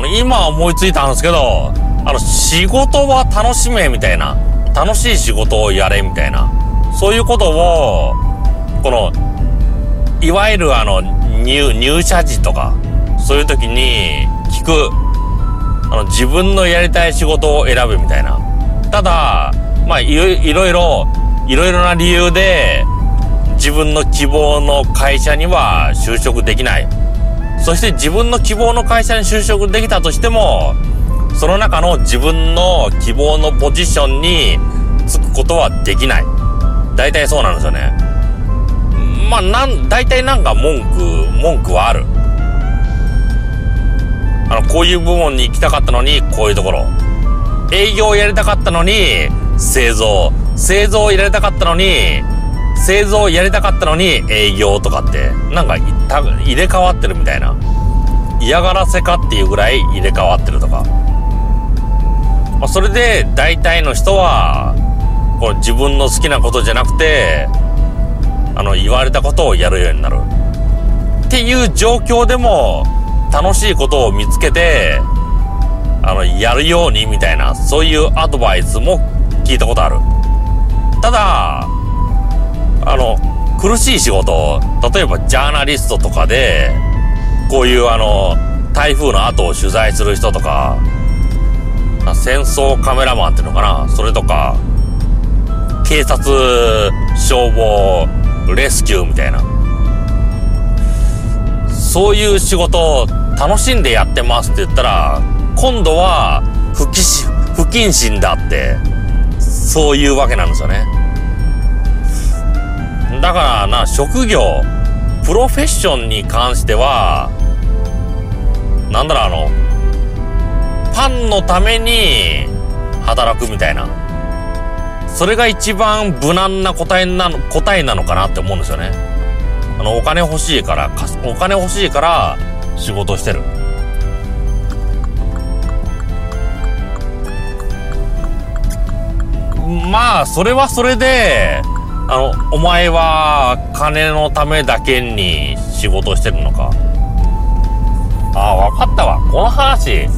の、今思いついたんですけど、あの、仕事は楽しめみたいな、楽しい仕事をやれみたいな、そういうことを、この、いわゆるあの、入、入社時とか、そういう時に聞く、あの、自分のやりたい仕事を選ぶみたいな。ただ、まあ、いろいろ、いろいろな理由で、自分の希望の会社には就職できない。そして自分の希望の会社に就職できたとしても、その中の自分の希望のポジションにつくことはできない。大体そうなんですよね。まあ、なん、大体なんか文句、文句はある。あの、こういう部門に行きたかったのに、こういうところ。営業をやりたかったのに、製造。製造をやりたかったのに、製造やりたかったのに営業とかって、なんか入れ替わってるみたいな。嫌がらせかっていうぐらい入れ替わってるとか。まあ、それで大体の人は、この自分の好きなことじゃなくて、あの、言われたことをやるようになる。っていう状況でも、楽しいことを見つけて、あの、やるようにみたいな、そういうアドバイスも聞いたことある。ただ、あの、苦しい仕事、例えばジャーナリストとかで、こういうあの、台風の後を取材する人とか、戦争カメラマンっていうのかなそれとか、警察、消防、レスキューみたいな。そういう仕事を楽しんでやってますって言ったら、今度は不謹慎だって、そういうわけなんですよね。だからな、職業、プロフェッションに関しては、なんだろう、あの、パンのために働くみたいな。それが一番無難な答えなの、答えなのかなって思うんですよね。あの、お金欲しいから、お金欲しいから仕事してる。まあ、それはそれで、あの、お前は金のためだけに仕事してるのか？ああ、わかったわ。この話、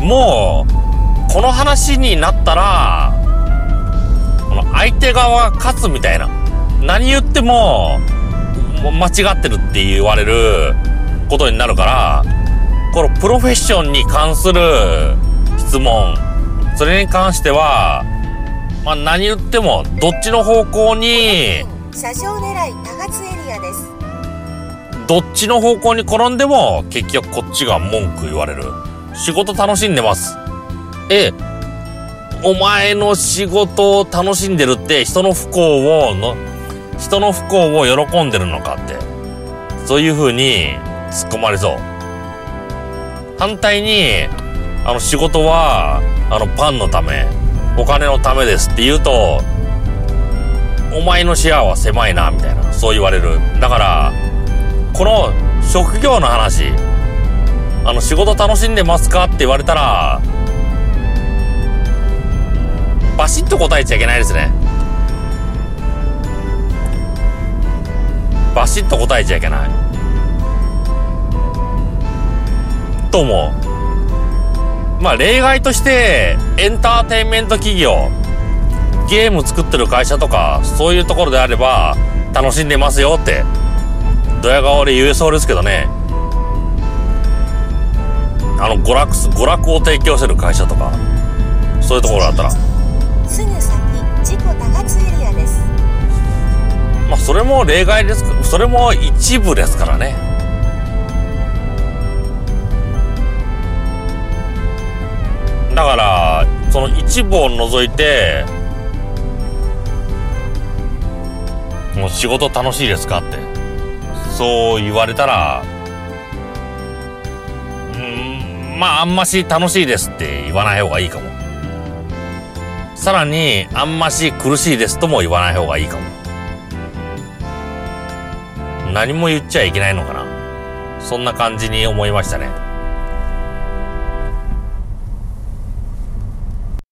もう、この話になったら、この相手側勝つみたいな。何言っても、間違ってるって言われることになるから、このプロフェッションに関する質問、それに関しては、まあ、何言ってもどっちの方向に車掌狙い多発エリアです。どっちの方向に転んでも結局こっちが文句言われる。仕事楽しんでます。えお前の仕事を楽しんでるって人の不幸をの人の不幸を喜んでるのかってそういう風に突っ込まれそう。反対にあの仕事はあのパンのためお金のためですって言うと、お前の視野は狭いな、みたいな、そう言われる。だから、この職業の話、あの、仕事楽しんでますかって言われたら、バシッと答えちゃいけないですね。バシッと答えちゃいけない。と思う。まあ例外としてエンターテインメント企業ゲーム作ってる会社とかそういうところであれば楽しんでますよってドヤ顔で言えそうですけどね。あの娯楽娯楽を提供してる会社とかそういうところだったら。すぐ先事故多発エリアです。まあそれも例外ですそれも一部ですからねその一部を除いてもう仕事楽しいですかって。そう言われたらうんまああんまし楽しいですって言わない方がいいかも。さらにあんまし苦しいですとも言わない方がいいかも。何も言っちゃいけないのかな。そんな感じに思いましたね。